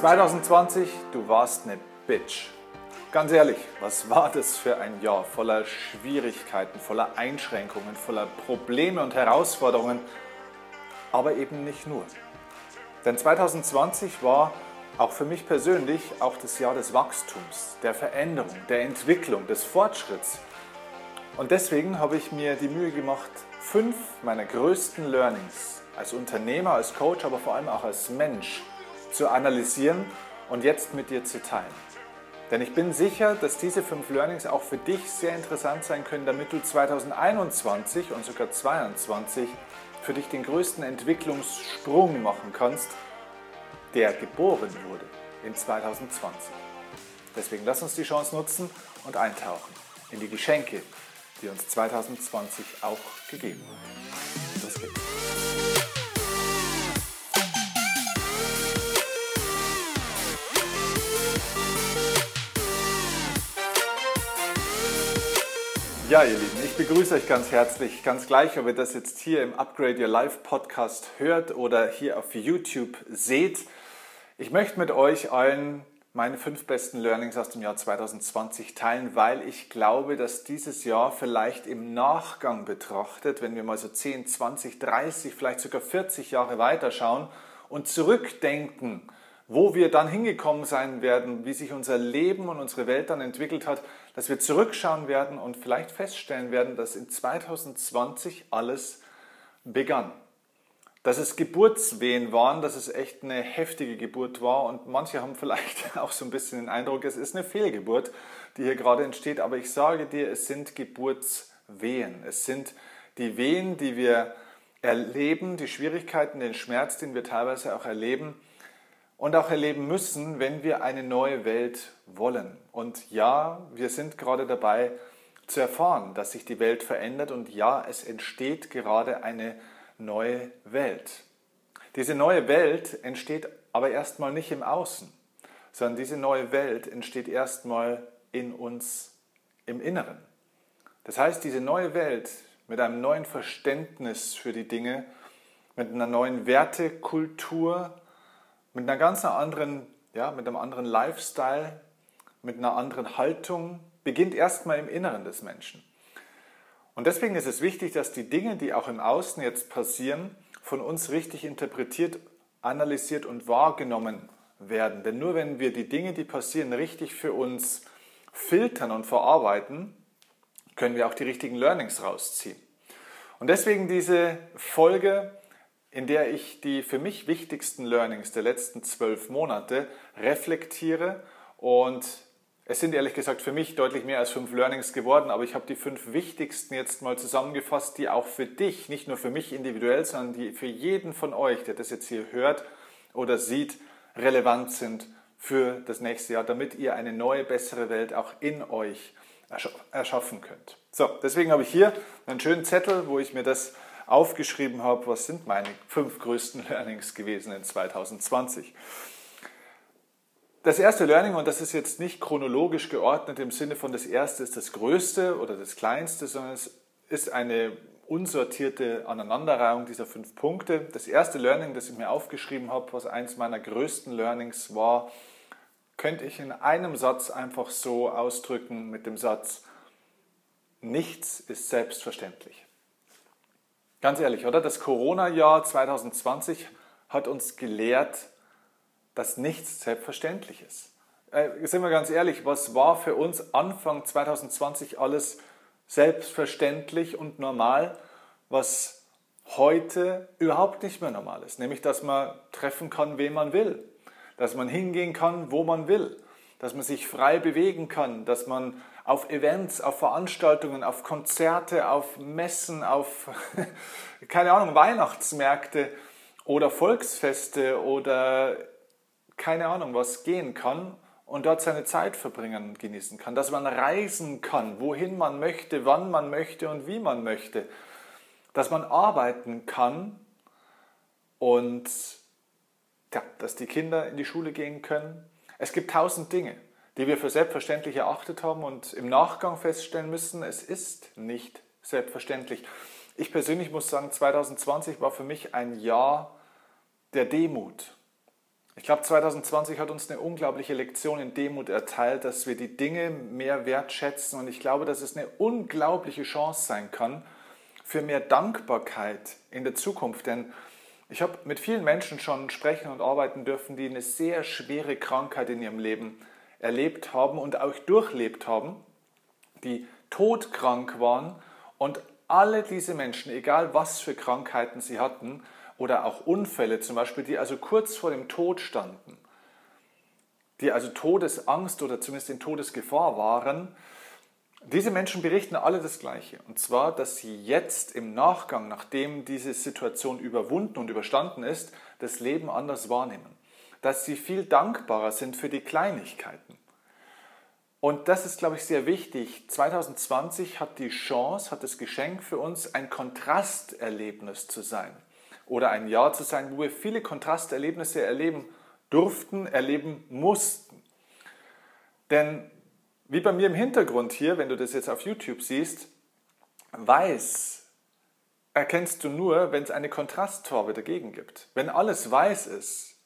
2020, du warst eine Bitch. Ganz ehrlich, was war das für ein Jahr voller Schwierigkeiten, voller Einschränkungen, voller Probleme und Herausforderungen, aber eben nicht nur. Denn 2020 war auch für mich persönlich auch das Jahr des Wachstums, der Veränderung, der Entwicklung, des Fortschritts. Und deswegen habe ich mir die Mühe gemacht, fünf meiner größten Learnings als Unternehmer, als Coach, aber vor allem auch als Mensch zu analysieren und jetzt mit dir zu teilen. Denn ich bin sicher, dass diese fünf Learnings auch für dich sehr interessant sein können, damit du 2021 und sogar 2022 für dich den größten Entwicklungssprung machen kannst, der geboren wurde in 2020. Deswegen lass uns die Chance nutzen und eintauchen in die Geschenke, die uns 2020 auch gegeben hat. Los geht's. Ja, ihr Lieben, ich begrüße euch ganz herzlich, ganz gleich, ob ihr das jetzt hier im Upgrade Your Life Podcast hört oder hier auf YouTube seht. Ich möchte mit euch allen meine fünf besten Learnings aus dem Jahr 2020 teilen, weil ich glaube, dass dieses Jahr vielleicht im Nachgang betrachtet, wenn wir mal so 10, 20, 30, vielleicht sogar 40 Jahre weiterschauen und zurückdenken, wo wir dann hingekommen sein werden, wie sich unser Leben und unsere Welt dann entwickelt hat, dass wir zurückschauen werden und vielleicht feststellen werden, dass in 2020 alles begann. Dass es Geburtswehen waren, dass es echt eine heftige Geburt war und manche haben vielleicht auch so ein bisschen den Eindruck, es ist eine Fehlgeburt, die hier gerade entsteht, aber ich sage dir, es sind Geburtswehen. Es sind die Wehen, die wir erleben, die Schwierigkeiten, den Schmerz, den wir teilweise auch erleben, und auch erleben müssen, wenn wir eine neue Welt wollen. Und ja, wir sind gerade dabei zu erfahren, dass sich die Welt verändert und ja, es entsteht gerade eine neue Welt. Diese neue Welt entsteht aber erstmal nicht im Außen, sondern diese neue Welt entsteht erstmal in uns im Inneren. Das heißt, diese neue Welt mit einem neuen Verständnis für die Dinge, mit einer neuen Wertekultur, mit einer ganz anderen, ja, mit einem anderen Lifestyle, mit einer anderen Haltung, beginnt erstmal im Inneren des Menschen. Und deswegen ist es wichtig, dass die Dinge, die auch im Außen jetzt passieren, von uns richtig interpretiert, analysiert und wahrgenommen werden. Denn nur wenn wir die Dinge, die passieren, richtig für uns filtern und verarbeiten, können wir auch die richtigen Learnings rausziehen. Und deswegen diese Folge in der ich die für mich wichtigsten Learnings der letzten zwölf Monate reflektiere und es sind ehrlich gesagt für mich deutlich mehr als fünf Learnings geworden, aber ich habe die fünf wichtigsten jetzt mal zusammengefasst, die auch für dich, nicht nur für mich individuell, sondern die für jeden von euch, der das jetzt hier hört oder sieht, relevant sind für das nächste Jahr, damit ihr eine neue, bessere Welt auch in euch erschaffen könnt. So, deswegen habe ich hier einen schönen Zettel, wo ich mir das aufgeschrieben habe, was sind meine fünf größten Learnings gewesen in 2020. Das erste Learning, und das ist jetzt nicht chronologisch geordnet im Sinne von das erste ist das größte oder das kleinste, sondern es ist eine unsortierte Aneinanderreihung dieser fünf Punkte. Das erste Learning, das ich mir aufgeschrieben habe, was eins meiner größten Learnings war, könnte ich in einem Satz einfach so ausdrücken mit dem Satz, nichts ist selbstverständlich. Ganz ehrlich, oder? Das Corona-Jahr 2020 hat uns gelehrt, dass nichts selbstverständlich ist. Äh, sind wir ganz ehrlich, was war für uns Anfang 2020 alles selbstverständlich und normal, was heute überhaupt nicht mehr normal ist? Nämlich, dass man treffen kann, wen man will, dass man hingehen kann, wo man will, dass man sich frei bewegen kann, dass man auf Events, auf Veranstaltungen, auf Konzerte, auf Messen, auf, keine Ahnung, Weihnachtsmärkte oder Volksfeste oder keine Ahnung was gehen kann und dort seine Zeit verbringen und genießen kann. Dass man reisen kann, wohin man möchte, wann man möchte und wie man möchte. Dass man arbeiten kann und ja, dass die Kinder in die Schule gehen können. Es gibt tausend Dinge die wir für selbstverständlich erachtet haben und im Nachgang feststellen müssen, es ist nicht selbstverständlich. Ich persönlich muss sagen, 2020 war für mich ein Jahr der Demut. Ich glaube, 2020 hat uns eine unglaubliche Lektion in Demut erteilt, dass wir die Dinge mehr wertschätzen. Und ich glaube, dass es eine unglaubliche Chance sein kann für mehr Dankbarkeit in der Zukunft. Denn ich habe mit vielen Menschen schon sprechen und arbeiten dürfen, die eine sehr schwere Krankheit in ihrem Leben erlebt haben und auch durchlebt haben, die todkrank waren und alle diese Menschen, egal was für Krankheiten sie hatten oder auch Unfälle zum Beispiel, die also kurz vor dem Tod standen, die also Todesangst oder zumindest in Todesgefahr waren, diese Menschen berichten alle das Gleiche. Und zwar, dass sie jetzt im Nachgang, nachdem diese Situation überwunden und überstanden ist, das Leben anders wahrnehmen. Dass sie viel dankbarer sind für die Kleinigkeiten. Und das ist, glaube ich, sehr wichtig. 2020 hat die Chance, hat das Geschenk für uns, ein Kontrasterlebnis zu sein. Oder ein Jahr zu sein, wo wir viele Kontrasterlebnisse erleben durften, erleben mussten. Denn wie bei mir im Hintergrund hier, wenn du das jetzt auf YouTube siehst, weiß erkennst du nur, wenn es eine Kontrastfarbe dagegen gibt. Wenn alles weiß ist,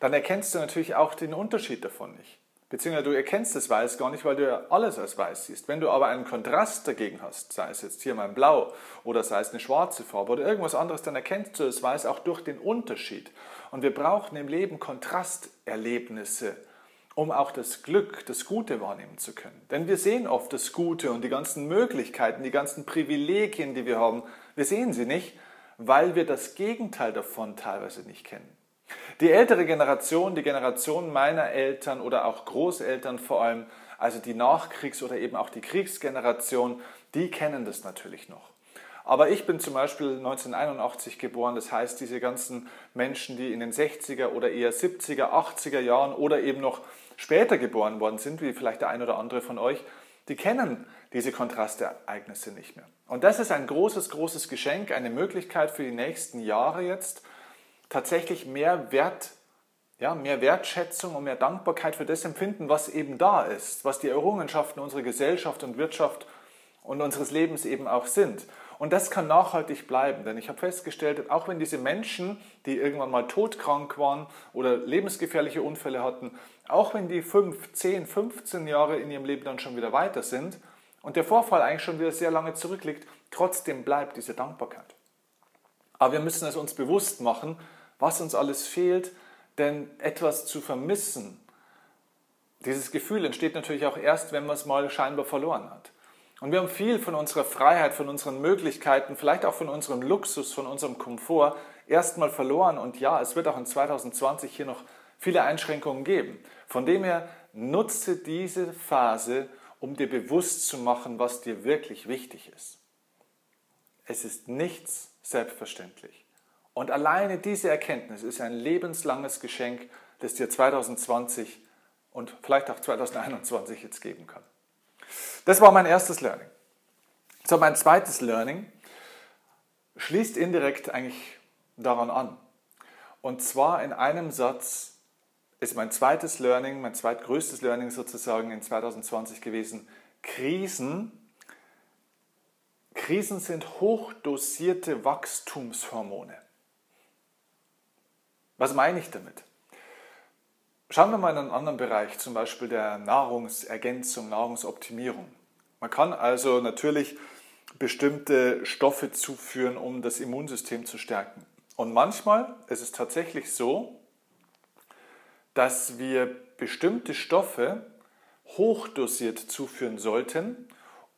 dann erkennst du natürlich auch den Unterschied davon nicht. Beziehungsweise du erkennst das Weiß gar nicht, weil du ja alles als Weiß siehst. Wenn du aber einen Kontrast dagegen hast, sei es jetzt hier mal ein Blau oder sei es eine schwarze Farbe oder irgendwas anderes, dann erkennst du das Weiß auch durch den Unterschied. Und wir brauchen im Leben Kontrasterlebnisse, um auch das Glück, das Gute wahrnehmen zu können. Denn wir sehen oft das Gute und die ganzen Möglichkeiten, die ganzen Privilegien, die wir haben. Wir sehen sie nicht, weil wir das Gegenteil davon teilweise nicht kennen. Die ältere Generation, die Generation meiner Eltern oder auch Großeltern vor allem, also die Nachkriegs- oder eben auch die Kriegsgeneration, die kennen das natürlich noch. Aber ich bin zum Beispiel 1981 geboren, das heißt, diese ganzen Menschen, die in den 60er oder eher 70er, 80er Jahren oder eben noch später geboren worden sind, wie vielleicht der ein oder andere von euch, die kennen diese Kontrastereignisse nicht mehr. Und das ist ein großes, großes Geschenk, eine Möglichkeit für die nächsten Jahre jetzt, tatsächlich mehr Wert, ja, mehr Wertschätzung und mehr Dankbarkeit für das empfinden, was eben da ist, was die Errungenschaften unserer Gesellschaft und Wirtschaft und unseres Lebens eben auch sind. Und das kann nachhaltig bleiben, denn ich habe festgestellt, auch wenn diese Menschen, die irgendwann mal todkrank waren oder lebensgefährliche Unfälle hatten, auch wenn die 5, 10, 15 Jahre in ihrem Leben dann schon wieder weiter sind und der Vorfall eigentlich schon wieder sehr lange zurückliegt, trotzdem bleibt diese Dankbarkeit. Aber wir müssen es uns bewusst machen, was uns alles fehlt, denn etwas zu vermissen, dieses Gefühl entsteht natürlich auch erst, wenn man es mal scheinbar verloren hat. Und wir haben viel von unserer Freiheit, von unseren Möglichkeiten, vielleicht auch von unserem Luxus, von unserem Komfort erstmal verloren. Und ja, es wird auch in 2020 hier noch viele Einschränkungen geben. Von dem her nutze diese Phase, um dir bewusst zu machen, was dir wirklich wichtig ist. Es ist nichts selbstverständlich. Und alleine diese Erkenntnis ist ein lebenslanges Geschenk, das dir 2020 und vielleicht auch 2021 jetzt geben kann. Das war mein erstes Learning. So, mein zweites Learning schließt indirekt eigentlich daran an. Und zwar in einem Satz ist mein zweites Learning, mein zweitgrößtes Learning sozusagen in 2020 gewesen. Krisen, Krisen sind hochdosierte Wachstumshormone. Was meine ich damit? Schauen wir mal in einen anderen Bereich, zum Beispiel der Nahrungsergänzung, Nahrungsoptimierung. Man kann also natürlich bestimmte Stoffe zuführen, um das Immunsystem zu stärken. Und manchmal ist es tatsächlich so, dass wir bestimmte Stoffe hochdosiert zuführen sollten,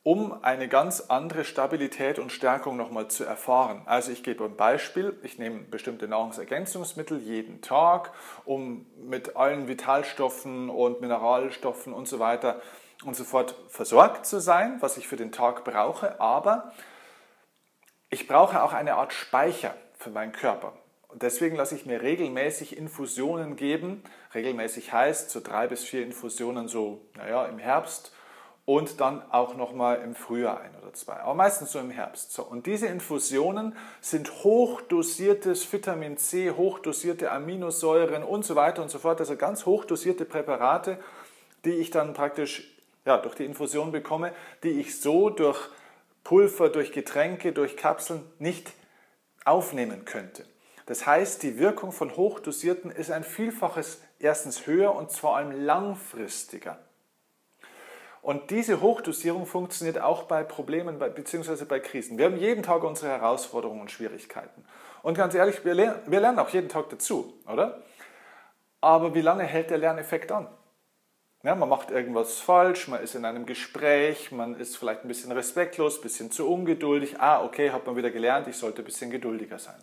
um eine ganz andere Stabilität und Stärkung nochmal zu erfahren. Also ich gebe ein Beispiel, ich nehme bestimmte Nahrungsergänzungsmittel jeden Tag, um mit allen Vitalstoffen und Mineralstoffen und so weiter und so fort versorgt zu sein, was ich für den Tag brauche, aber ich brauche auch eine Art Speicher für meinen Körper. Und deswegen lasse ich mir regelmäßig Infusionen geben. Regelmäßig heißt so drei bis vier Infusionen so, naja, im Herbst und dann auch nochmal im Frühjahr ein oder zwei, aber meistens so im Herbst. So, und diese Infusionen sind hochdosiertes Vitamin C, hochdosierte Aminosäuren und so weiter und so fort, also ganz hochdosierte Präparate, die ich dann praktisch ja, durch die Infusion bekomme, die ich so durch Pulver, durch Getränke, durch Kapseln nicht aufnehmen könnte. Das heißt, die Wirkung von hochdosierten ist ein Vielfaches erstens höher und vor allem langfristiger. Und diese Hochdosierung funktioniert auch bei Problemen bzw. bei Krisen. Wir haben jeden Tag unsere Herausforderungen und Schwierigkeiten. Und ganz ehrlich, wir lernen, wir lernen auch jeden Tag dazu, oder? Aber wie lange hält der Lerneffekt an? Ja, man macht irgendwas falsch, man ist in einem Gespräch, man ist vielleicht ein bisschen respektlos, ein bisschen zu ungeduldig. Ah, okay, hat man wieder gelernt, ich sollte ein bisschen geduldiger sein.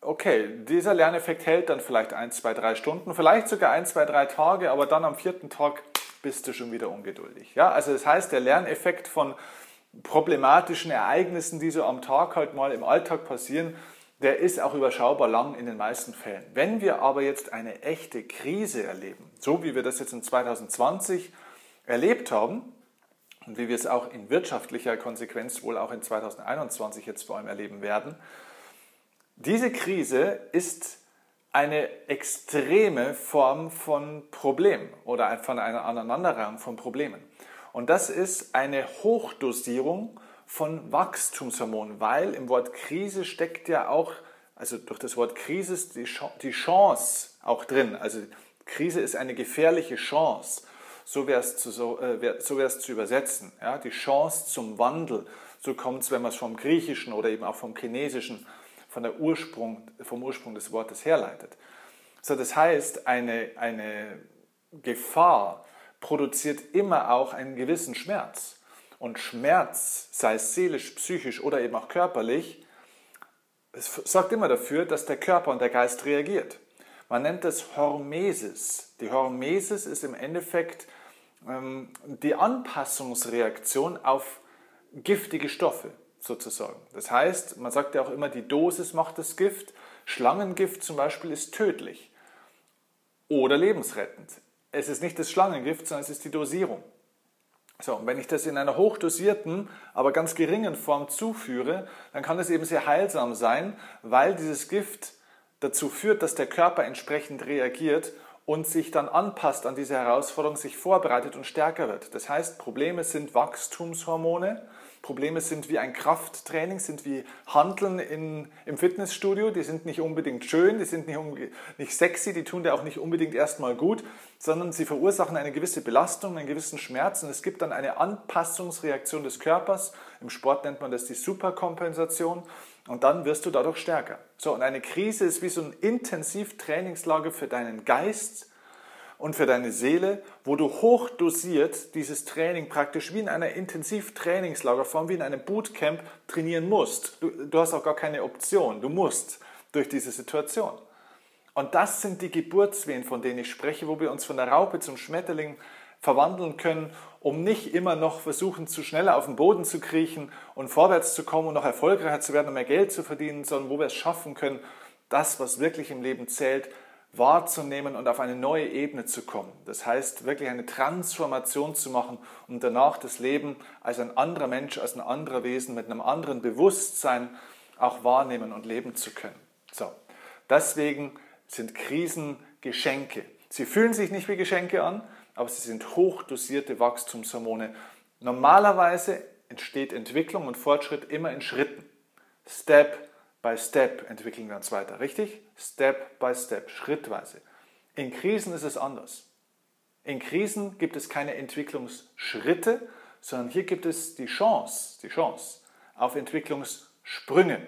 Okay, dieser Lerneffekt hält dann vielleicht ein, zwei, drei Stunden, vielleicht sogar ein, zwei, drei Tage, aber dann am vierten Tag bist du schon wieder ungeduldig. Ja, also das heißt, der Lerneffekt von problematischen Ereignissen, die so am Tag halt mal im Alltag passieren, der ist auch überschaubar lang in den meisten Fällen. Wenn wir aber jetzt eine echte Krise erleben, so wie wir das jetzt in 2020 erlebt haben und wie wir es auch in wirtschaftlicher Konsequenz wohl auch in 2021 jetzt vor allem erleben werden, diese Krise ist eine extreme Form von Problem oder von einer Aneinanderreihung von Problemen. Und das ist eine Hochdosierung von Wachstumshormonen, weil im Wort Krise steckt ja auch, also durch das Wort Krise ist die Chance auch drin. Also Krise ist eine gefährliche Chance. So wäre es zu, so, äh, so zu übersetzen. Ja? Die Chance zum Wandel. So kommt es, wenn man es vom Griechischen oder eben auch vom Chinesischen, von der Ursprung, vom Ursprung des Wortes herleitet. So, das heißt, eine, eine Gefahr produziert immer auch einen gewissen Schmerz. Und Schmerz, sei es seelisch, psychisch oder eben auch körperlich, sorgt immer dafür, dass der Körper und der Geist reagiert. Man nennt das Hormesis. Die Hormesis ist im Endeffekt ähm, die Anpassungsreaktion auf giftige Stoffe sozusagen. Das heißt, man sagt ja auch immer, die Dosis macht das Gift. Schlangengift zum Beispiel ist tödlich oder lebensrettend. Es ist nicht das Schlangengift, sondern es ist die Dosierung. So, und wenn ich das in einer hochdosierten, aber ganz geringen Form zuführe, dann kann es eben sehr heilsam sein, weil dieses Gift dazu führt, dass der Körper entsprechend reagiert und sich dann anpasst an diese Herausforderung, sich vorbereitet und stärker wird. Das heißt, Probleme sind Wachstumshormone, Probleme sind wie ein Krafttraining, sind wie Handeln in, im Fitnessstudio. Die sind nicht unbedingt schön, die sind nicht, nicht sexy, die tun dir auch nicht unbedingt erstmal gut, sondern sie verursachen eine gewisse Belastung, einen gewissen Schmerz und es gibt dann eine Anpassungsreaktion des Körpers. Im Sport nennt man das die Superkompensation und dann wirst du dadurch stärker. So, und eine Krise ist wie so ein Intensivtrainingslager für deinen Geist, und für deine Seele, wo du hochdosiert dieses Training praktisch wie in einer Intensivtrainingslagerform, wie in einem Bootcamp trainieren musst. Du, du hast auch gar keine Option, du musst durch diese Situation. Und das sind die Geburtswehen, von denen ich spreche, wo wir uns von der Raupe zum Schmetterling verwandeln können, um nicht immer noch versuchen, zu schneller auf den Boden zu kriechen und vorwärts zu kommen und noch erfolgreicher zu werden und mehr Geld zu verdienen, sondern wo wir es schaffen können, das, was wirklich im Leben zählt, wahrzunehmen und auf eine neue Ebene zu kommen. Das heißt, wirklich eine Transformation zu machen und danach das Leben als ein anderer Mensch, als ein anderer Wesen mit einem anderen Bewusstsein auch wahrnehmen und leben zu können. So, deswegen sind Krisen Geschenke. Sie fühlen sich nicht wie Geschenke an, aber sie sind hochdosierte Wachstumshormone. Normalerweise entsteht Entwicklung und Fortschritt immer in Schritten. Step by Step entwickeln wir uns weiter, richtig? Step by Step, schrittweise. In Krisen ist es anders. In Krisen gibt es keine Entwicklungsschritte, sondern hier gibt es die Chance, die Chance auf Entwicklungssprünge.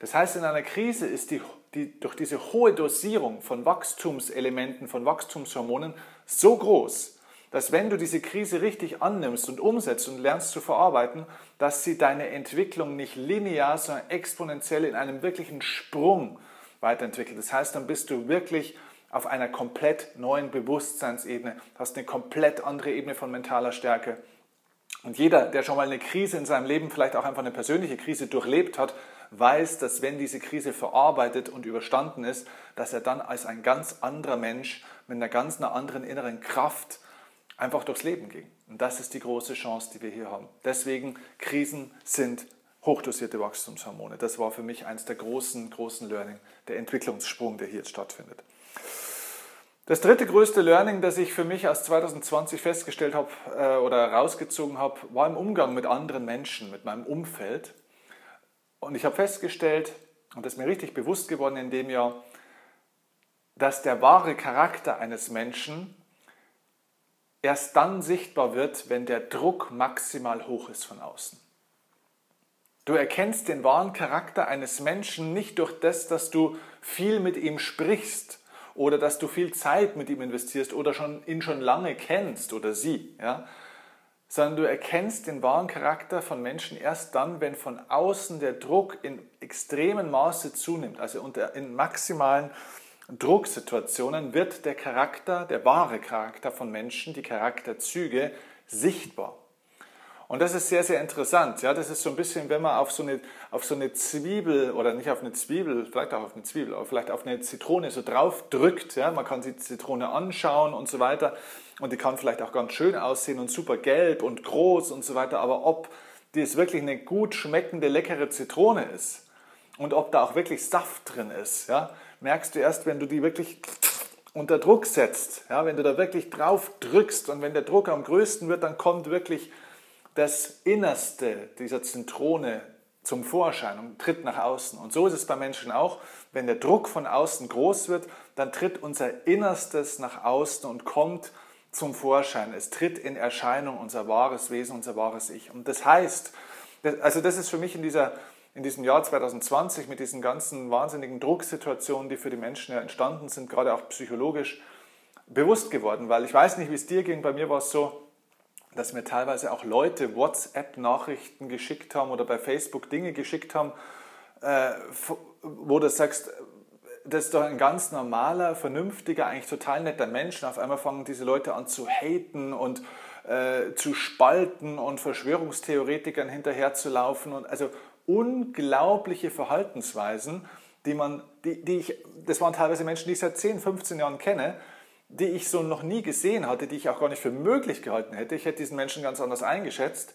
Das heißt, in einer Krise ist die, die, durch diese hohe Dosierung von Wachstumselementen, von Wachstumshormonen so groß, dass wenn du diese Krise richtig annimmst und umsetzt und lernst zu verarbeiten, dass sie deine Entwicklung nicht linear, sondern exponentiell in einem wirklichen Sprung weiterentwickelt. Das heißt, dann bist du wirklich auf einer komplett neuen Bewusstseinsebene, hast eine komplett andere Ebene von mentaler Stärke. Und jeder, der schon mal eine Krise in seinem Leben, vielleicht auch einfach eine persönliche Krise durchlebt hat, weiß, dass wenn diese Krise verarbeitet und überstanden ist, dass er dann als ein ganz anderer Mensch mit einer ganz anderen inneren Kraft einfach durchs Leben ging. Und das ist die große Chance, die wir hier haben. Deswegen, Krisen sind hochdosierte Wachstumshormone. Das war für mich eines der großen, großen Learning, der Entwicklungssprung, der hier jetzt stattfindet. Das dritte größte Learning, das ich für mich aus 2020 festgestellt habe äh, oder rausgezogen habe, war im Umgang mit anderen Menschen, mit meinem Umfeld. Und ich habe festgestellt, und das ist mir richtig bewusst geworden in dem Jahr, dass der wahre Charakter eines Menschen erst dann sichtbar wird, wenn der Druck maximal hoch ist von außen. Du erkennst den wahren Charakter eines Menschen nicht durch das, dass du viel mit ihm sprichst oder dass du viel Zeit mit ihm investierst oder schon, ihn schon lange kennst oder sie, ja? sondern du erkennst den wahren Charakter von Menschen erst dann, wenn von außen der Druck in extremem Maße zunimmt, also unter, in maximalen Drucksituationen wird der Charakter, der wahre Charakter von Menschen, die Charakterzüge sichtbar. Und das ist sehr, sehr interessant. Ja, das ist so ein bisschen, wenn man auf so, eine, auf so eine Zwiebel oder nicht auf eine Zwiebel, vielleicht auch auf eine Zwiebel, aber vielleicht auf eine Zitrone so drauf drückt. Ja, man kann die Zitrone anschauen und so weiter. Und die kann vielleicht auch ganz schön aussehen und super gelb und groß und so weiter. Aber ob das wirklich eine gut schmeckende, leckere Zitrone ist und ob da auch wirklich Saft drin ist, ja, merkst du erst, wenn du die wirklich unter Druck setzt. Ja, wenn du da wirklich drauf drückst und wenn der Druck am größten wird, dann kommt wirklich das Innerste dieser Zentrone zum Vorschein und tritt nach außen. Und so ist es bei Menschen auch. Wenn der Druck von außen groß wird, dann tritt unser Innerstes nach außen und kommt zum Vorschein. Es tritt in Erscheinung unser wahres Wesen, unser wahres Ich. Und das heißt, also das ist für mich in, dieser, in diesem Jahr 2020 mit diesen ganzen wahnsinnigen Drucksituationen, die für die Menschen ja entstanden sind, gerade auch psychologisch, bewusst geworden. Weil ich weiß nicht, wie es dir ging, bei mir war es so, dass mir teilweise auch Leute WhatsApp-Nachrichten geschickt haben oder bei Facebook Dinge geschickt haben, äh, wo du sagst, das ist doch ein ganz normaler, vernünftiger, eigentlich total netter Mensch. Und auf einmal fangen diese Leute an zu haten und äh, zu spalten und Verschwörungstheoretikern hinterherzulaufen. Und also unglaubliche Verhaltensweisen, die man, die, die ich, das waren teilweise Menschen, die ich seit 10, 15 Jahren kenne, die ich so noch nie gesehen hatte, die ich auch gar nicht für möglich gehalten hätte. Ich hätte diesen Menschen ganz anders eingeschätzt,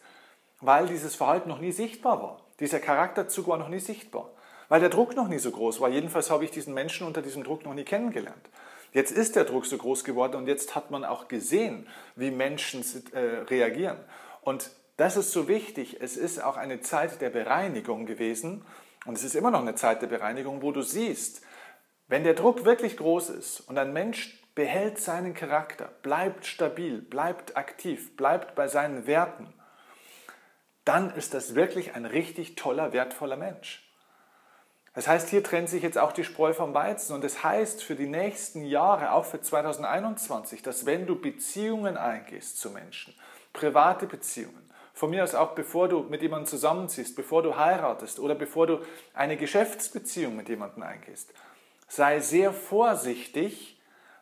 weil dieses Verhalten noch nie sichtbar war. Dieser Charakterzug war noch nie sichtbar, weil der Druck noch nie so groß war. Jedenfalls habe ich diesen Menschen unter diesem Druck noch nie kennengelernt. Jetzt ist der Druck so groß geworden und jetzt hat man auch gesehen, wie Menschen äh, reagieren. Und das ist so wichtig. Es ist auch eine Zeit der Bereinigung gewesen und es ist immer noch eine Zeit der Bereinigung, wo du siehst, wenn der Druck wirklich groß ist und ein Mensch behält seinen Charakter, bleibt stabil, bleibt aktiv, bleibt bei seinen Werten, dann ist das wirklich ein richtig toller, wertvoller Mensch. Das heißt, hier trennt sich jetzt auch die Spreu vom Weizen und das heißt für die nächsten Jahre, auch für 2021, dass wenn du Beziehungen eingehst zu Menschen, private Beziehungen, von mir aus auch bevor du mit jemandem zusammenziehst, bevor du heiratest oder bevor du eine Geschäftsbeziehung mit jemandem eingehst, sei sehr vorsichtig,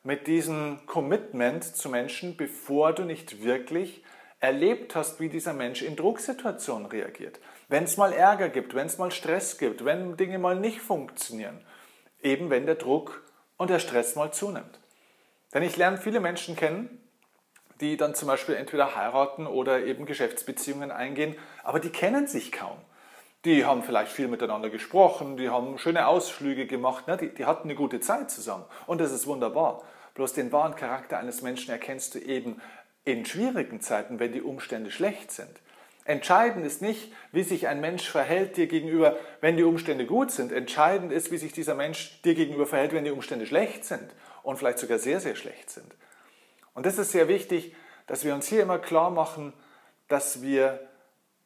mit diesem Commitment zu Menschen, bevor du nicht wirklich erlebt hast, wie dieser Mensch in Drucksituationen reagiert. Wenn es mal Ärger gibt, wenn es mal Stress gibt, wenn Dinge mal nicht funktionieren, eben wenn der Druck und der Stress mal zunimmt. Denn ich lerne viele Menschen kennen, die dann zum Beispiel entweder heiraten oder eben Geschäftsbeziehungen eingehen, aber die kennen sich kaum. Die haben vielleicht viel miteinander gesprochen, die haben schöne Ausflüge gemacht, ne? die, die hatten eine gute Zeit zusammen und das ist wunderbar. Bloß den wahren Charakter eines Menschen erkennst du eben in schwierigen Zeiten, wenn die Umstände schlecht sind. Entscheidend ist nicht, wie sich ein Mensch verhält dir gegenüber, wenn die Umstände gut sind. Entscheidend ist, wie sich dieser Mensch dir gegenüber verhält, wenn die Umstände schlecht sind und vielleicht sogar sehr, sehr schlecht sind. Und das ist sehr wichtig, dass wir uns hier immer klar machen, dass wir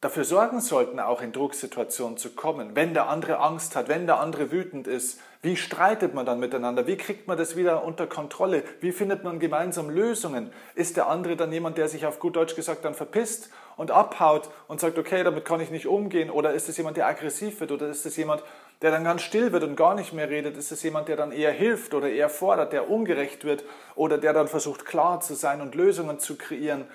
dafür sorgen sollten, auch in Drucksituationen zu kommen. Wenn der andere Angst hat, wenn der andere wütend ist, wie streitet man dann miteinander? Wie kriegt man das wieder unter Kontrolle? Wie findet man gemeinsam Lösungen? Ist der andere dann jemand, der sich auf gut Deutsch gesagt dann verpisst und abhaut und sagt, okay, damit kann ich nicht umgehen? Oder ist es jemand, der aggressiv wird? Oder ist es jemand, der dann ganz still wird und gar nicht mehr redet? Ist es jemand, der dann eher hilft oder eher fordert, der ungerecht wird oder der dann versucht, klar zu sein und Lösungen zu kreieren?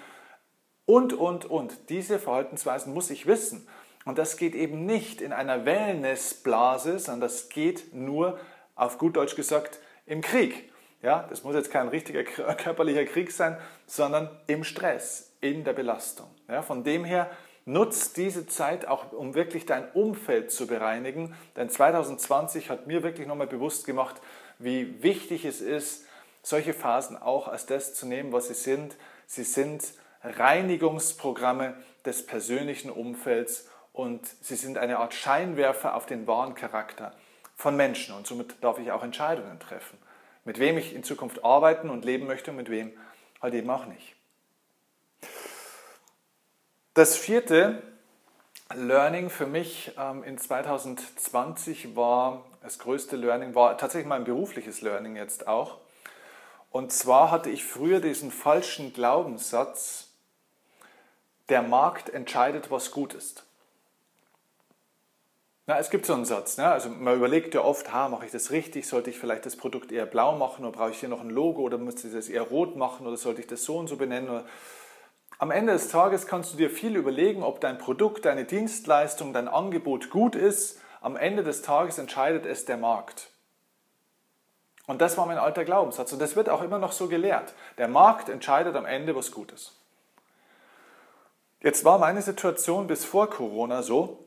Und, und, und. Diese Verhaltensweisen muss ich wissen. Und das geht eben nicht in einer Wellnessblase, sondern das geht nur, auf gut Deutsch gesagt, im Krieg. Ja, das muss jetzt kein richtiger körperlicher Krieg sein, sondern im Stress, in der Belastung. Ja, von dem her nutzt diese Zeit auch, um wirklich dein Umfeld zu bereinigen. Denn 2020 hat mir wirklich nochmal bewusst gemacht, wie wichtig es ist, solche Phasen auch als das zu nehmen, was sie sind. Sie sind Reinigungsprogramme des persönlichen Umfelds und sie sind eine Art Scheinwerfer auf den wahren Charakter von Menschen und somit darf ich auch Entscheidungen treffen, mit wem ich in Zukunft arbeiten und leben möchte und mit wem halt eben auch nicht. Das vierte Learning für mich ähm, in 2020 war, das größte Learning war tatsächlich mein berufliches Learning jetzt auch. Und zwar hatte ich früher diesen falschen Glaubenssatz, der Markt entscheidet, was gut ist. Na, es gibt so einen Satz, ne? also man überlegt ja oft, ha, mache ich das richtig, sollte ich vielleicht das Produkt eher blau machen oder brauche ich hier noch ein Logo oder muss ich das eher rot machen oder sollte ich das so und so benennen. Oder am Ende des Tages kannst du dir viel überlegen, ob dein Produkt, deine Dienstleistung, dein Angebot gut ist. Am Ende des Tages entscheidet es der Markt. Und das war mein alter Glaubenssatz. Und das wird auch immer noch so gelehrt. Der Markt entscheidet am Ende, was gut ist. Jetzt war meine Situation bis vor Corona so,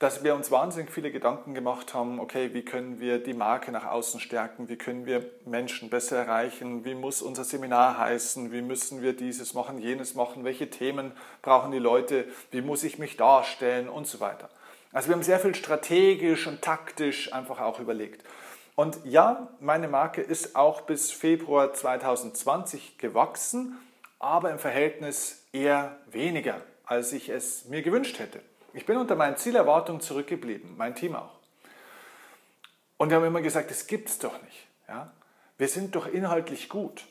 dass wir uns wahnsinnig viele Gedanken gemacht haben, okay, wie können wir die Marke nach außen stärken, wie können wir Menschen besser erreichen, wie muss unser Seminar heißen, wie müssen wir dieses machen, jenes machen, welche Themen brauchen die Leute, wie muss ich mich darstellen und so weiter. Also wir haben sehr viel strategisch und taktisch einfach auch überlegt. Und ja, meine Marke ist auch bis Februar 2020 gewachsen, aber im Verhältnis eher weniger, als ich es mir gewünscht hätte. Ich bin unter meinen Zielerwartungen zurückgeblieben, mein Team auch. Und wir haben immer gesagt, das gibt es doch nicht. Ja? Wir sind doch inhaltlich gut.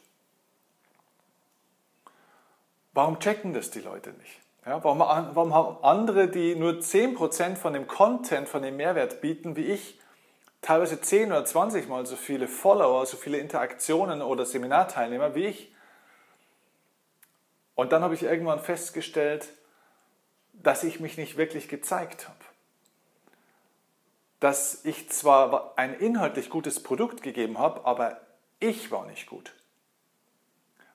Warum checken das die Leute nicht? Ja, warum, warum haben andere, die nur 10% von dem Content, von dem Mehrwert bieten, wie ich, teilweise 10 oder 20 Mal so viele Follower, so viele Interaktionen oder Seminarteilnehmer wie ich. Und dann habe ich irgendwann festgestellt, dass ich mich nicht wirklich gezeigt habe. Dass ich zwar ein inhaltlich gutes Produkt gegeben habe, aber ich war nicht gut.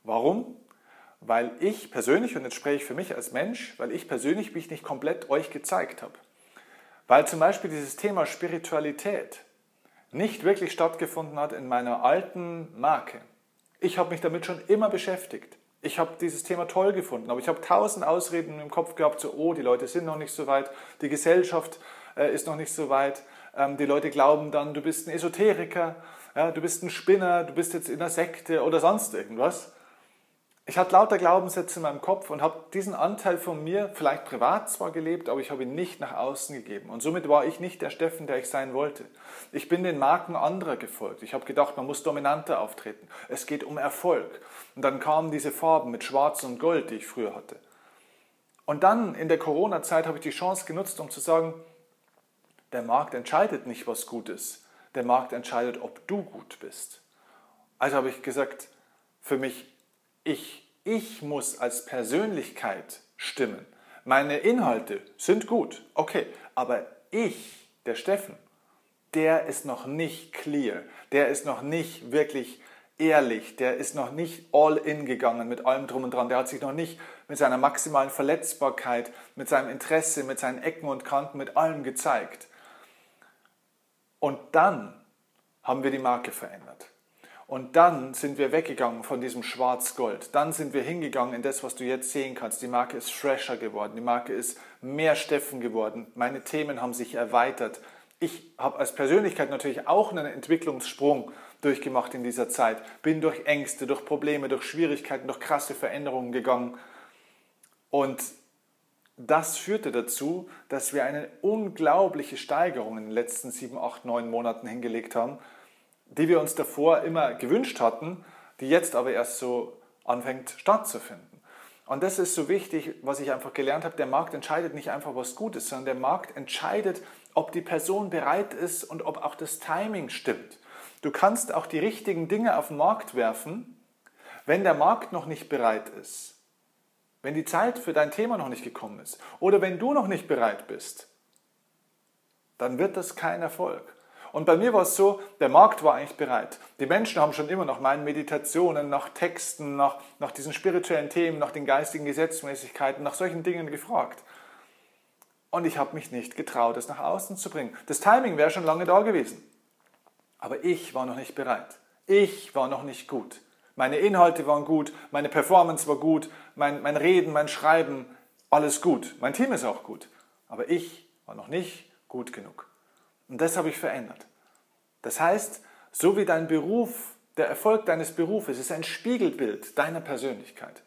Warum? Weil ich persönlich, und jetzt spreche ich für mich als Mensch, weil ich persönlich mich nicht komplett euch gezeigt habe. Weil zum Beispiel dieses Thema Spiritualität, nicht wirklich stattgefunden hat in meiner alten Marke. Ich habe mich damit schon immer beschäftigt. Ich habe dieses Thema toll gefunden, aber ich habe tausend Ausreden im Kopf gehabt, so, oh, die Leute sind noch nicht so weit, die Gesellschaft äh, ist noch nicht so weit, ähm, die Leute glauben dann, du bist ein Esoteriker, ja, du bist ein Spinner, du bist jetzt in einer Sekte oder sonst irgendwas. Ich hatte lauter Glaubenssätze in meinem Kopf und habe diesen Anteil von mir vielleicht privat zwar gelebt, aber ich habe ihn nicht nach außen gegeben. Und somit war ich nicht der Steffen, der ich sein wollte. Ich bin den Marken anderer gefolgt. Ich habe gedacht, man muss dominanter auftreten. Es geht um Erfolg. Und dann kamen diese Farben mit Schwarz und Gold, die ich früher hatte. Und dann in der Corona-Zeit habe ich die Chance genutzt, um zu sagen, der Markt entscheidet nicht, was gut ist. Der Markt entscheidet, ob du gut bist. Also habe ich gesagt, für mich ich, ich muss als Persönlichkeit stimmen. Meine Inhalte sind gut, okay, aber ich, der Steffen, der ist noch nicht clear, der ist noch nicht wirklich ehrlich, der ist noch nicht all in gegangen mit allem drum und dran, der hat sich noch nicht mit seiner maximalen Verletzbarkeit, mit seinem Interesse, mit seinen Ecken und Kanten, mit allem gezeigt. Und dann haben wir die Marke verändert. Und dann sind wir weggegangen von diesem Schwarz-Gold. Dann sind wir hingegangen in das, was du jetzt sehen kannst. Die Marke ist fresher geworden. Die Marke ist mehr Steffen geworden. Meine Themen haben sich erweitert. Ich habe als Persönlichkeit natürlich auch einen Entwicklungssprung durchgemacht in dieser Zeit. Bin durch Ängste, durch Probleme, durch Schwierigkeiten, durch krasse Veränderungen gegangen. Und das führte dazu, dass wir eine unglaubliche Steigerung in den letzten sieben, acht, neun Monaten hingelegt haben die wir uns davor immer gewünscht hatten, die jetzt aber erst so anfängt stattzufinden. Und das ist so wichtig, was ich einfach gelernt habe. Der Markt entscheidet nicht einfach, was gut ist, sondern der Markt entscheidet, ob die Person bereit ist und ob auch das Timing stimmt. Du kannst auch die richtigen Dinge auf den Markt werfen, wenn der Markt noch nicht bereit ist. Wenn die Zeit für dein Thema noch nicht gekommen ist. Oder wenn du noch nicht bereit bist. Dann wird das kein Erfolg. Und bei mir war es so, der Markt war eigentlich bereit. Die Menschen haben schon immer nach meinen Meditationen, nach Texten, nach, nach diesen spirituellen Themen, nach den geistigen Gesetzmäßigkeiten, nach solchen Dingen gefragt. Und ich habe mich nicht getraut, es nach außen zu bringen. Das Timing wäre schon lange da gewesen. Aber ich war noch nicht bereit. Ich war noch nicht gut. Meine Inhalte waren gut, meine Performance war gut, mein, mein Reden, mein Schreiben, alles gut. Mein Team ist auch gut. Aber ich war noch nicht gut genug. Und das habe ich verändert. Das heißt, so wie dein Beruf, der Erfolg deines Berufes ist ein Spiegelbild deiner Persönlichkeit.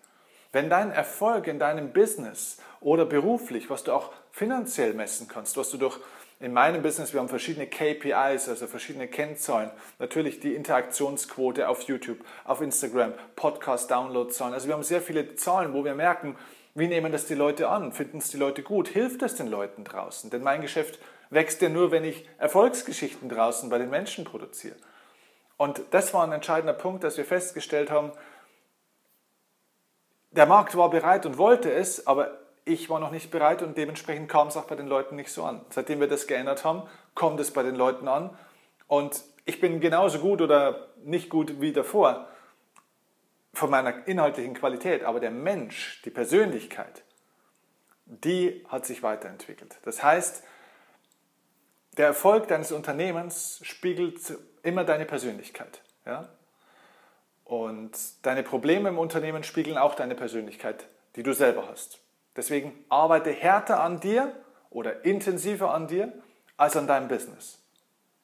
Wenn dein Erfolg in deinem Business oder beruflich, was du auch finanziell messen kannst, was du durch in meinem Business, wir haben verschiedene KPIs, also verschiedene Kennzahlen. Natürlich die Interaktionsquote auf YouTube, auf Instagram, Podcast-Download-Zahlen. Also wir haben sehr viele Zahlen, wo wir merken, wie nehmen das die Leute an? Finden es die Leute gut? Hilft es den Leuten draußen? Denn mein Geschäft wächst ja nur, wenn ich Erfolgsgeschichten draußen bei den Menschen produziere. Und das war ein entscheidender Punkt, dass wir festgestellt haben, der Markt war bereit und wollte es, aber ich war noch nicht bereit und dementsprechend kam es auch bei den Leuten nicht so an. Seitdem wir das geändert haben, kommt es bei den Leuten an und ich bin genauso gut oder nicht gut wie davor von meiner inhaltlichen Qualität, aber der Mensch, die Persönlichkeit, die hat sich weiterentwickelt. Das heißt, der Erfolg deines Unternehmens spiegelt immer deine Persönlichkeit. Ja? Und deine Probleme im Unternehmen spiegeln auch deine Persönlichkeit, die du selber hast. Deswegen arbeite härter an dir oder intensiver an dir als an deinem Business.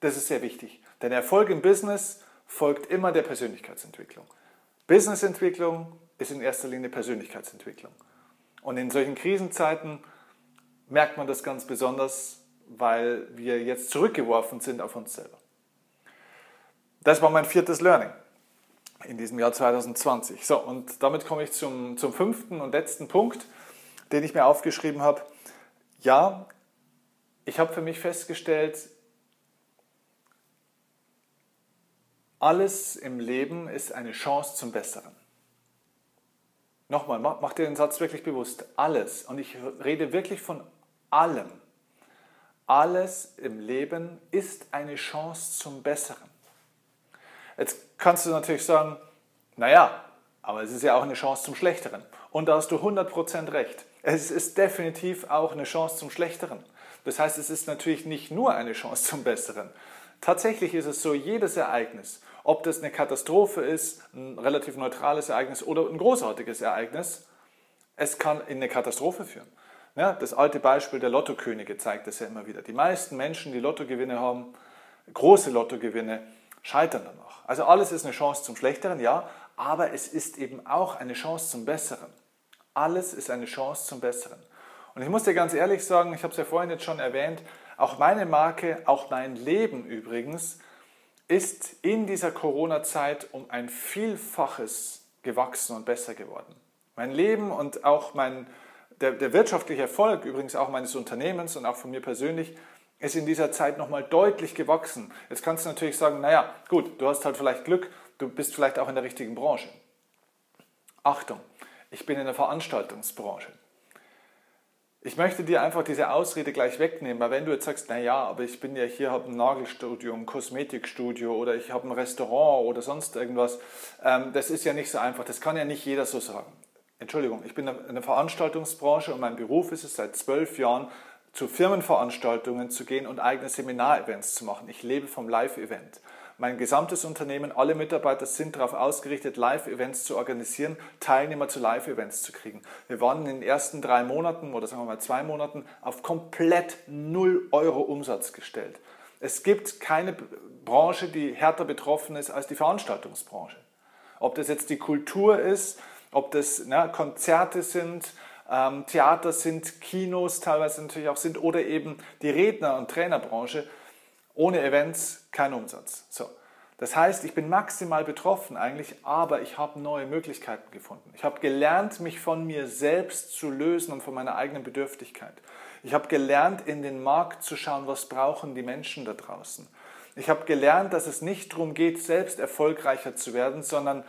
Das ist sehr wichtig. Denn Erfolg im Business folgt immer der Persönlichkeitsentwicklung. Businessentwicklung ist in erster Linie Persönlichkeitsentwicklung. Und in solchen Krisenzeiten merkt man das ganz besonders, weil wir jetzt zurückgeworfen sind auf uns selber. Das war mein viertes Learning in diesem Jahr 2020. So, und damit komme ich zum, zum fünften und letzten Punkt den ich mir aufgeschrieben habe. Ja, ich habe für mich festgestellt, alles im Leben ist eine Chance zum Besseren. Nochmal, mach, mach dir den Satz wirklich bewusst. Alles, und ich rede wirklich von allem, alles im Leben ist eine Chance zum Besseren. Jetzt kannst du natürlich sagen, naja, aber es ist ja auch eine Chance zum Schlechteren. Und da hast du 100% recht. Es ist definitiv auch eine Chance zum Schlechteren. Das heißt, es ist natürlich nicht nur eine Chance zum Besseren. Tatsächlich ist es so, jedes Ereignis, ob das eine Katastrophe ist, ein relativ neutrales Ereignis oder ein großartiges Ereignis, es kann in eine Katastrophe führen. Ja, das alte Beispiel der Lottokönige zeigt das ja immer wieder. Die meisten Menschen, die Lottogewinne haben, große Lottogewinne, scheitern danach. Also alles ist eine Chance zum Schlechteren, ja, aber es ist eben auch eine Chance zum Besseren. Alles ist eine Chance zum Besseren. Und ich muss dir ganz ehrlich sagen, ich habe es ja vorhin jetzt schon erwähnt, auch meine Marke, auch mein Leben übrigens, ist in dieser Corona-Zeit um ein Vielfaches gewachsen und besser geworden. Mein Leben und auch mein, der, der wirtschaftliche Erfolg übrigens auch meines Unternehmens und auch von mir persönlich ist in dieser Zeit nochmal deutlich gewachsen. Jetzt kannst du natürlich sagen, naja, gut, du hast halt vielleicht Glück, du bist vielleicht auch in der richtigen Branche. Achtung, ich bin in der Veranstaltungsbranche. Ich möchte dir einfach diese Ausrede gleich wegnehmen, weil wenn du jetzt sagst, naja, aber ich bin ja hier, habe ein Nagelstudio, ein Kosmetikstudio oder ich habe ein Restaurant oder sonst irgendwas, ähm, das ist ja nicht so einfach, das kann ja nicht jeder so sagen. Entschuldigung, ich bin in der Veranstaltungsbranche und mein Beruf ist es seit zwölf Jahren, zu Firmenveranstaltungen zu gehen und eigene Seminarevents zu machen. Ich lebe vom Live-Event. Mein gesamtes Unternehmen, alle Mitarbeiter sind darauf ausgerichtet, Live-Events zu organisieren, Teilnehmer zu Live-Events zu kriegen. Wir waren in den ersten drei Monaten oder sagen wir mal zwei Monaten auf komplett 0 Euro Umsatz gestellt. Es gibt keine Branche, die härter betroffen ist als die Veranstaltungsbranche. Ob das jetzt die Kultur ist, ob das na, Konzerte sind, ähm, Theater sind, Kinos teilweise natürlich auch sind oder eben die Redner- und Trainerbranche. Ohne Events kein Umsatz. So. Das heißt, ich bin maximal betroffen eigentlich, aber ich habe neue Möglichkeiten gefunden. Ich habe gelernt, mich von mir selbst zu lösen und von meiner eigenen Bedürftigkeit. Ich habe gelernt, in den Markt zu schauen, was brauchen die Menschen da draußen. Ich habe gelernt, dass es nicht darum geht, selbst erfolgreicher zu werden, sondern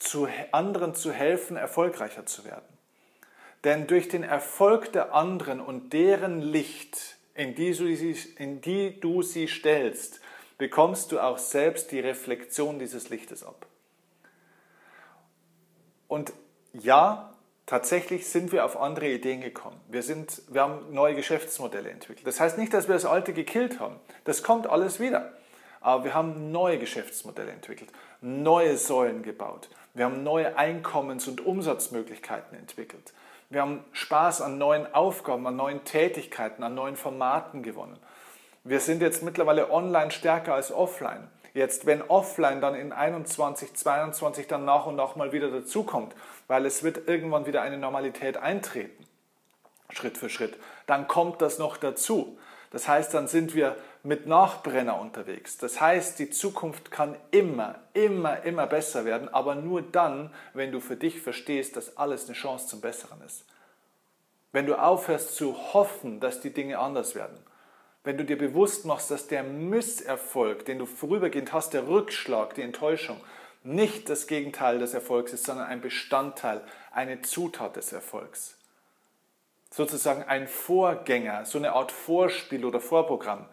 zu anderen zu helfen, erfolgreicher zu werden. Denn durch den Erfolg der anderen und deren Licht in die, du sie, in die du sie stellst, bekommst du auch selbst die Reflexion dieses Lichtes ab. Und ja, tatsächlich sind wir auf andere Ideen gekommen. Wir, sind, wir haben neue Geschäftsmodelle entwickelt. Das heißt nicht, dass wir das alte gekillt haben. Das kommt alles wieder. Aber wir haben neue Geschäftsmodelle entwickelt, neue Säulen gebaut. Wir haben neue Einkommens- und Umsatzmöglichkeiten entwickelt. Wir haben Spaß an neuen Aufgaben, an neuen Tätigkeiten, an neuen Formaten gewonnen. Wir sind jetzt mittlerweile online stärker als offline. Jetzt, wenn offline dann in 21, 22 dann nach und nach mal wieder dazukommt, weil es wird irgendwann wieder eine Normalität eintreten, Schritt für Schritt, dann kommt das noch dazu. Das heißt, dann sind wir mit Nachbrenner unterwegs. Das heißt, die Zukunft kann immer, immer, immer besser werden, aber nur dann, wenn du für dich verstehst, dass alles eine Chance zum Besseren ist. Wenn du aufhörst zu hoffen, dass die Dinge anders werden. Wenn du dir bewusst machst, dass der Misserfolg, den du vorübergehend hast, der Rückschlag, die Enttäuschung, nicht das Gegenteil des Erfolgs ist, sondern ein Bestandteil, eine Zutat des Erfolgs sozusagen ein Vorgänger, so eine Art Vorspiel oder Vorprogramm.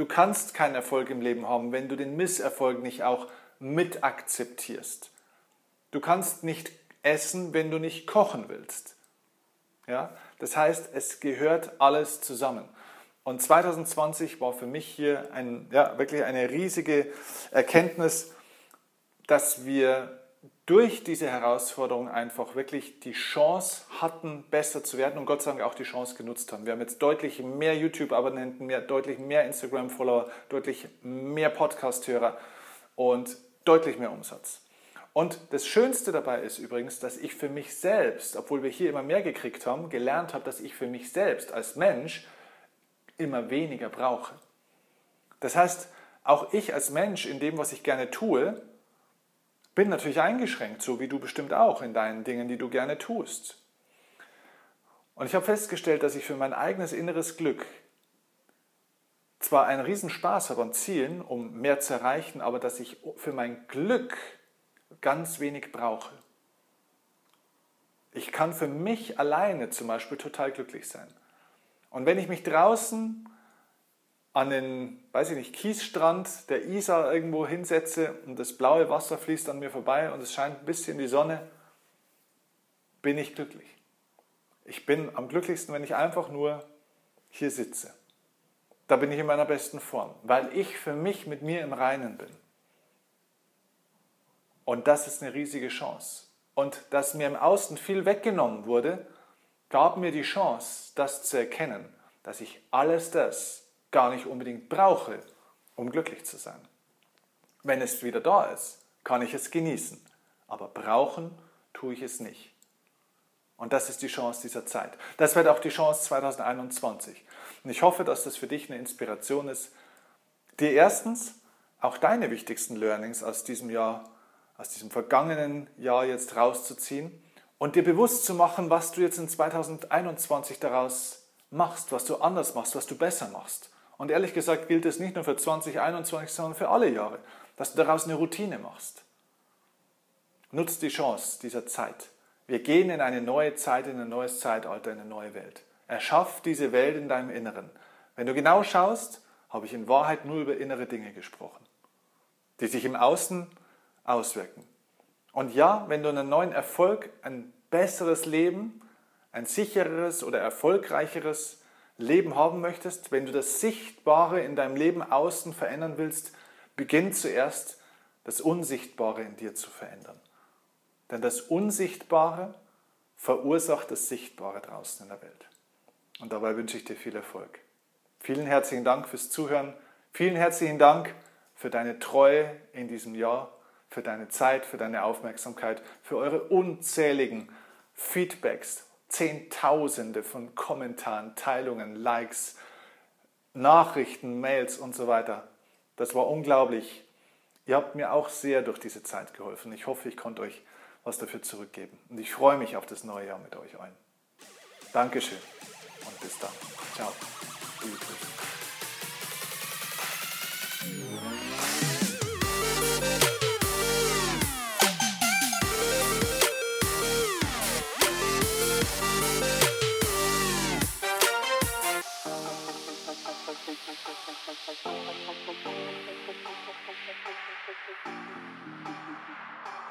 Du kannst keinen Erfolg im Leben haben, wenn du den Misserfolg nicht auch mit akzeptierst. Du kannst nicht essen, wenn du nicht kochen willst. Ja? Das heißt, es gehört alles zusammen. Und 2020 war für mich hier ein, ja, wirklich eine riesige Erkenntnis, dass wir durch diese Herausforderung einfach wirklich die Chance hatten, besser zu werden und Gott sei Dank auch die Chance genutzt haben. Wir haben jetzt deutlich mehr YouTube-Abonnenten, mehr, deutlich mehr Instagram-Follower, deutlich mehr Podcast-Hörer und deutlich mehr Umsatz. Und das Schönste dabei ist übrigens, dass ich für mich selbst, obwohl wir hier immer mehr gekriegt haben, gelernt habe, dass ich für mich selbst als Mensch immer weniger brauche. Das heißt, auch ich als Mensch in dem, was ich gerne tue, bin natürlich eingeschränkt, so wie du bestimmt auch in deinen Dingen, die du gerne tust. Und ich habe festgestellt, dass ich für mein eigenes inneres Glück zwar einen Riesenspaß habe an Zielen, um mehr zu erreichen, aber dass ich für mein Glück ganz wenig brauche. Ich kann für mich alleine zum Beispiel total glücklich sein. Und wenn ich mich draußen an den, weiß ich nicht, Kiesstrand der Isar irgendwo hinsetze und das blaue Wasser fließt an mir vorbei und es scheint ein bisschen die Sonne, bin ich glücklich. Ich bin am glücklichsten, wenn ich einfach nur hier sitze. Da bin ich in meiner besten Form, weil ich für mich mit mir im Reinen bin. Und das ist eine riesige Chance. Und dass mir im Außen viel weggenommen wurde, gab mir die Chance, das zu erkennen, dass ich alles das, gar nicht unbedingt brauche, um glücklich zu sein. Wenn es wieder da ist, kann ich es genießen, aber brauchen tue ich es nicht. Und das ist die Chance dieser Zeit. Das wird auch die Chance 2021. Und ich hoffe, dass das für dich eine Inspiration ist, dir erstens auch deine wichtigsten Learnings aus diesem Jahr, aus diesem vergangenen Jahr jetzt rauszuziehen und dir bewusst zu machen, was du jetzt in 2021 daraus machst, was du anders machst, was du besser machst. Und ehrlich gesagt gilt es nicht nur für 2021, sondern für alle Jahre, dass du daraus eine Routine machst. Nutzt die Chance dieser Zeit. Wir gehen in eine neue Zeit, in ein neues Zeitalter, in eine neue Welt. Erschaff diese Welt in deinem Inneren. Wenn du genau schaust, habe ich in Wahrheit nur über innere Dinge gesprochen, die sich im Außen auswirken. Und ja, wenn du einen neuen Erfolg, ein besseres Leben, ein sichereres oder erfolgreicheres Leben haben möchtest, wenn du das Sichtbare in deinem Leben außen verändern willst, beginn zuerst das Unsichtbare in dir zu verändern. Denn das Unsichtbare verursacht das Sichtbare draußen in der Welt. Und dabei wünsche ich dir viel Erfolg. Vielen herzlichen Dank fürs Zuhören. Vielen herzlichen Dank für deine Treue in diesem Jahr, für deine Zeit, für deine Aufmerksamkeit, für eure unzähligen Feedbacks, Zehntausende von Kommentaren, Teilungen, Likes, Nachrichten, Mails und so weiter. Das war unglaublich. Ihr habt mir auch sehr durch diese Zeit geholfen. Ich hoffe, ich konnte euch was dafür zurückgeben. Und ich freue mich auf das neue Jahr mit euch allen. Dankeschön und bis dann. Ciao. Liebe Grüße. Thank you.